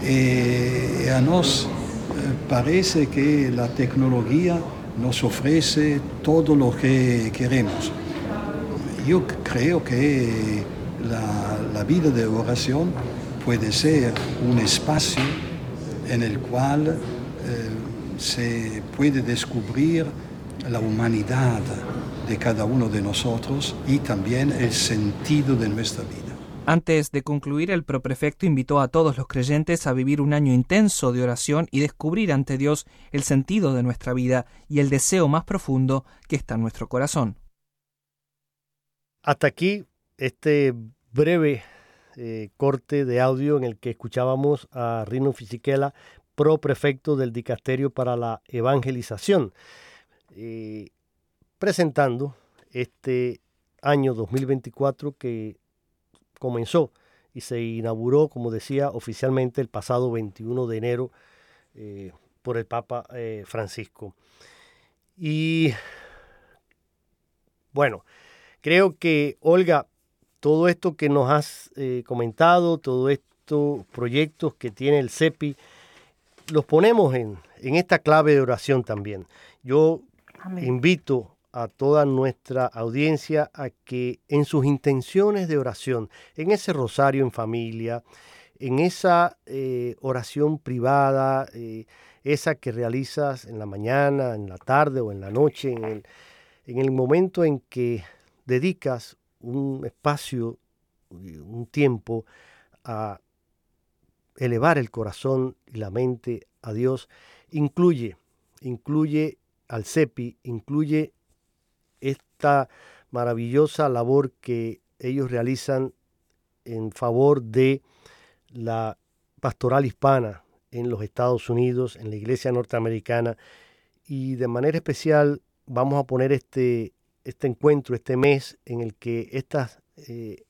y a nos parece que la tecnología nos ofrece todo lo que queremos. Yo creo que la, la vida de oración puede ser un espacio en el cual eh, se puede descubrir la humanidad de cada uno de nosotros y también el sentido de nuestra vida. Antes de concluir, el proprefecto invitó a todos los creyentes a vivir un año intenso de oración y descubrir ante Dios el sentido de nuestra vida y el deseo más profundo que está en nuestro corazón. Hasta aquí este breve eh, corte de audio en el que escuchábamos a Rino Fisichella, proprefecto del Dicasterio para la Evangelización, eh, presentando este año 2024 que comenzó y se inauguró, como decía, oficialmente el pasado 21 de enero eh, por el Papa eh, Francisco. Y bueno, creo que Olga, todo esto que nos has eh, comentado, todos estos proyectos que tiene el CEPI, los ponemos en, en esta clave de oración también. Yo invito a toda nuestra audiencia a que en sus intenciones de oración, en ese rosario en familia, en esa eh, oración privada, eh, esa que realizas en la mañana, en la tarde o en la noche, en el, en el momento en que dedicas un espacio, un tiempo a elevar el corazón y la mente a Dios, incluye, incluye al CEPI, incluye esta maravillosa labor que ellos realizan en favor de la pastoral hispana en los Estados Unidos, en la iglesia norteamericana, y de manera especial vamos a poner este, este encuentro, este mes en el que estas eh,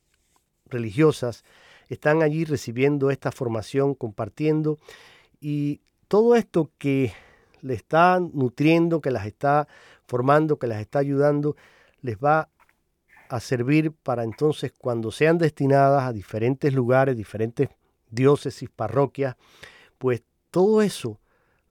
religiosas están allí recibiendo esta formación, compartiendo, y todo esto que le está nutriendo, que las está formando, que las está ayudando, les va a servir para entonces cuando sean destinadas a diferentes lugares, diferentes diócesis, parroquias, pues todo eso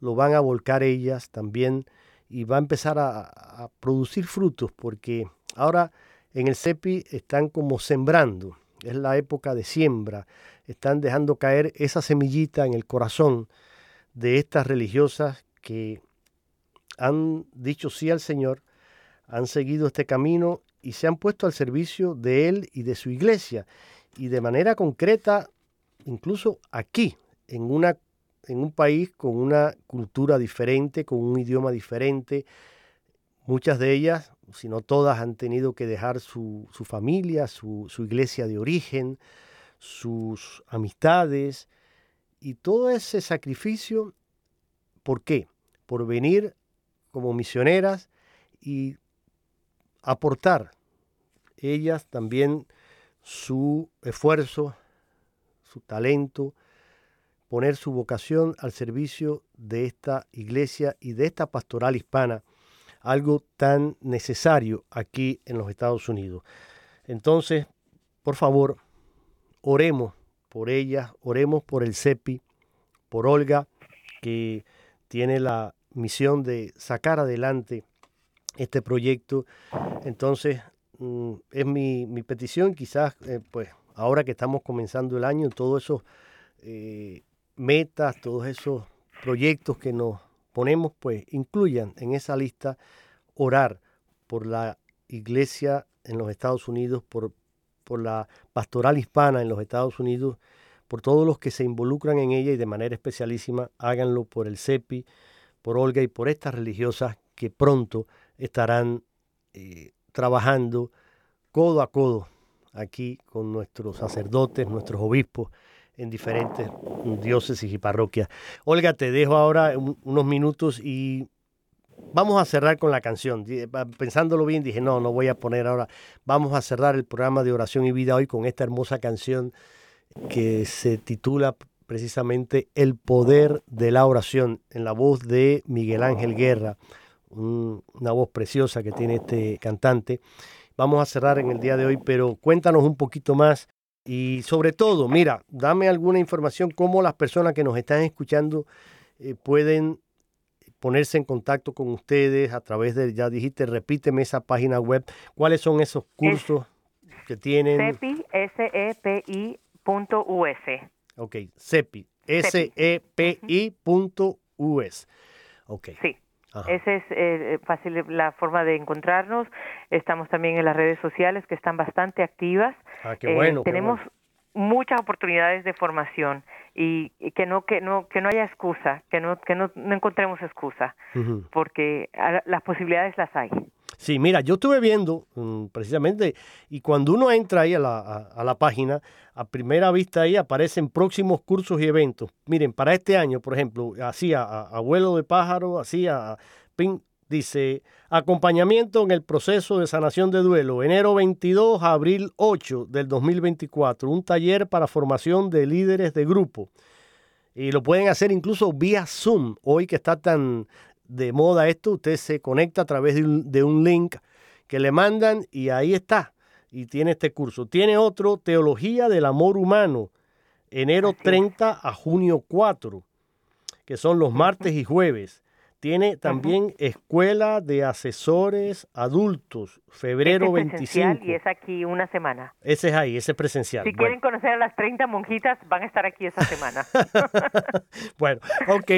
lo van a volcar ellas también y va a empezar a, a producir frutos porque ahora en el CEPI están como sembrando, es la época de siembra, están dejando caer esa semillita en el corazón de estas religiosas que han dicho sí al Señor, han seguido este camino y se han puesto al servicio de Él y de su iglesia. Y de manera concreta, incluso aquí, en, una, en un país con una cultura diferente, con un idioma diferente, muchas de ellas, si no todas, han tenido que dejar su, su familia, su, su iglesia de origen, sus amistades y todo ese sacrificio. ¿Por qué? Por venir como misioneras y aportar ellas también su esfuerzo, su talento, poner su vocación al servicio de esta iglesia y de esta pastoral hispana, algo tan necesario aquí en los Estados Unidos. Entonces, por favor, oremos por ellas, oremos por el CEPI, por Olga, que tiene la misión de sacar adelante este proyecto. Entonces, mm, es mi, petición, quizás, eh, pues, ahora que estamos comenzando el año, todos esos eh, metas, todos esos proyectos que nos ponemos, pues, incluyan en esa lista orar por la iglesia en los Estados Unidos, por, por la pastoral hispana en los Estados Unidos, por todos los que se involucran en ella y de manera especialísima, háganlo por el CEPI, por Olga y por estas religiosas que pronto estarán eh, trabajando codo a codo aquí con nuestros sacerdotes, nuestros obispos en diferentes diócesis y parroquias. Olga, te dejo ahora unos minutos y vamos a cerrar con la canción. Pensándolo bien, dije, no, no voy a poner ahora. Vamos a cerrar el programa de oración y vida hoy con esta hermosa canción que se titula precisamente el poder de la oración en la voz de Miguel Ángel Guerra, una voz preciosa que tiene este cantante. Vamos a cerrar en el día de hoy, pero cuéntanos un poquito más Y sobre todo, mira, dame alguna información cómo las personas que nos están escuchando eh, pueden ponerse en contacto con ustedes a través de, ya dijiste, repíteme esa página web. ¿Cuáles son esos cursos que tienen? CEPI, S-E-P-I punto U-S. Ok, CEPI, S-E-P-I punto U-S. Ok. Sí. Ajá. Esa es eh, fácil la forma de encontrarnos. Estamos también en las redes sociales que están bastante activas. Ah, qué Eh, bueno. qué tenemos bueno. muchas oportunidades de formación y, y que no que no que no haya excusa, que no que no, no encontremos excusa, porque a- las posibilidades las hay. Sí, mira, yo estuve viendo mm, precisamente, y cuando uno entra ahí a la, a, la página, a primera vista ahí aparecen próximos cursos y eventos. Miren, para este año, por ejemplo, así a, abuelo de pájaro, así a pin- dice acompañamiento en el proceso de sanación de duelo, enero 22 a abril 8 del 2024, un taller para formación de líderes de grupo. Y lo pueden hacer incluso vía Zoom. Hoy que está tan de moda esto, usted se conecta a través de un, de un link que le mandan y ahí está. Y tiene este curso. Tiene otro, Teología del Amor Humano, enero Así es. 30 a junio 4, que son los martes y jueves. Tiene también Escuela de Asesores Adultos, febrero Este es presencial 25. y es aquí una semana. Ese es ahí, ese es presencial. Si Bueno. quieren conocer a las 30 monjitas, van a estar aquí esa semana. bueno, ok,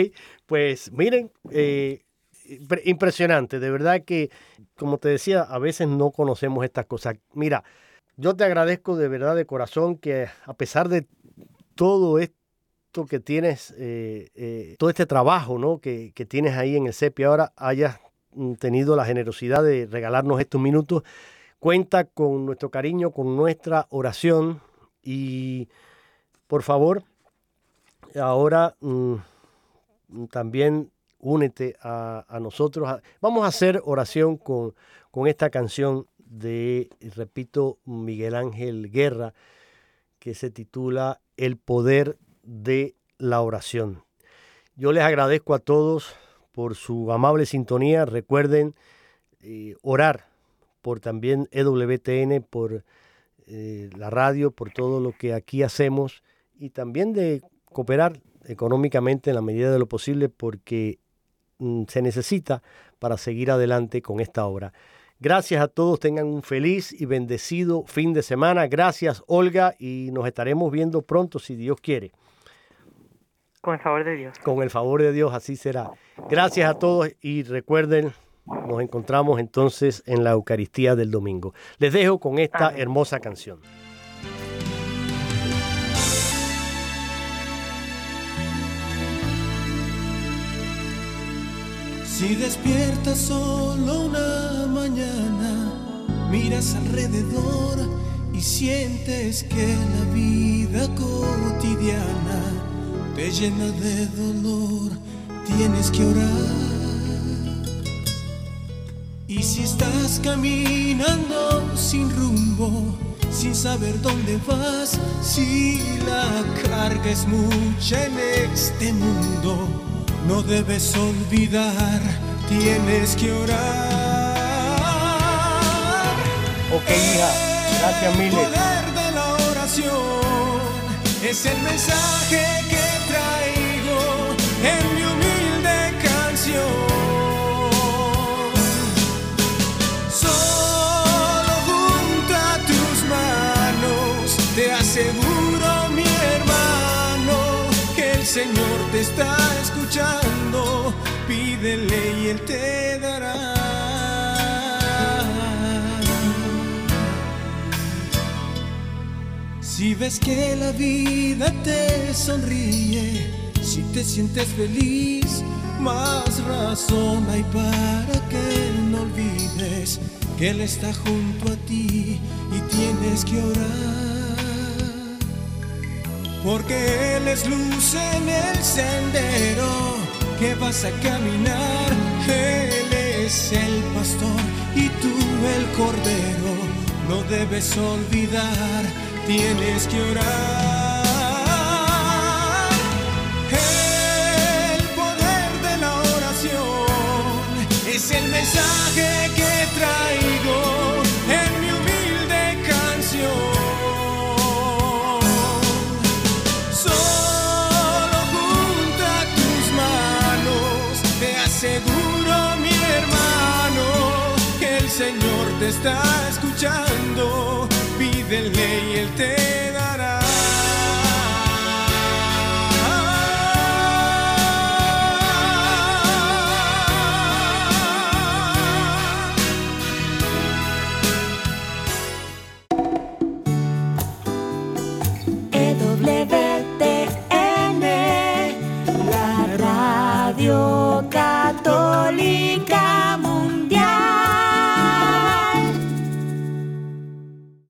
pues miren, eh, impre- impresionante, de verdad que, como te decía, a veces no conocemos estas cosas. Mira, yo te agradezco de verdad de corazón que a pesar de todo esto que tienes, eh, eh, todo este trabajo ¿no? que, tienes ahí en el CEPI, ahora hayas mm, tenido la generosidad de regalarnos estos minutos. Cuenta con nuestro cariño, con nuestra oración y por favor, ahora mm, también únete a, a nosotros. A- Vamos a hacer oración con, con esta canción de, repito, Miguel Ángel Guerra, que se titula El poder de la oración. Yo les agradezco a todos por su amable sintonía. Recuerden eh, orar por también EWTN, por eh, la radio, por todo lo que aquí hacemos y también de cooperar económicamente en la medida de lo posible porque mm, se necesita para seguir adelante con esta obra. Gracias a todos, tengan un feliz y bendecido fin de semana. Gracias Olga y nos estaremos viendo pronto si Dios quiere. Con el favor de Dios. Con el favor de Dios así será. Gracias a todos y recuerden, nos encontramos entonces en la Eucaristía del domingo. Les dejo con esta Amén. hermosa canción. Si despiertas solo una mañana, miras alrededor y sientes que la vida cotidiana te llena de dolor, tienes que orar. Y si estás caminando sin rumbo, sin saber dónde vas, si la carga es mucha en este mundo, no debes olvidar, tienes que orar. Ok, hija. Gracias, El miles. poder de la oración es el mensaje que Señor te está escuchando. Pídele y Él te dará. Si ves que la vida te sonríe, si te sientes feliz, más razón hay para que no olvides que Él está junto a ti y tienes que orar. Porque Él es luz en el sendero que vas a caminar. Él es el pastor y tú el cordero. No debes olvidar, tienes que orar. El poder de la oración es el mensaje que traigo está escuchando, pídele y él te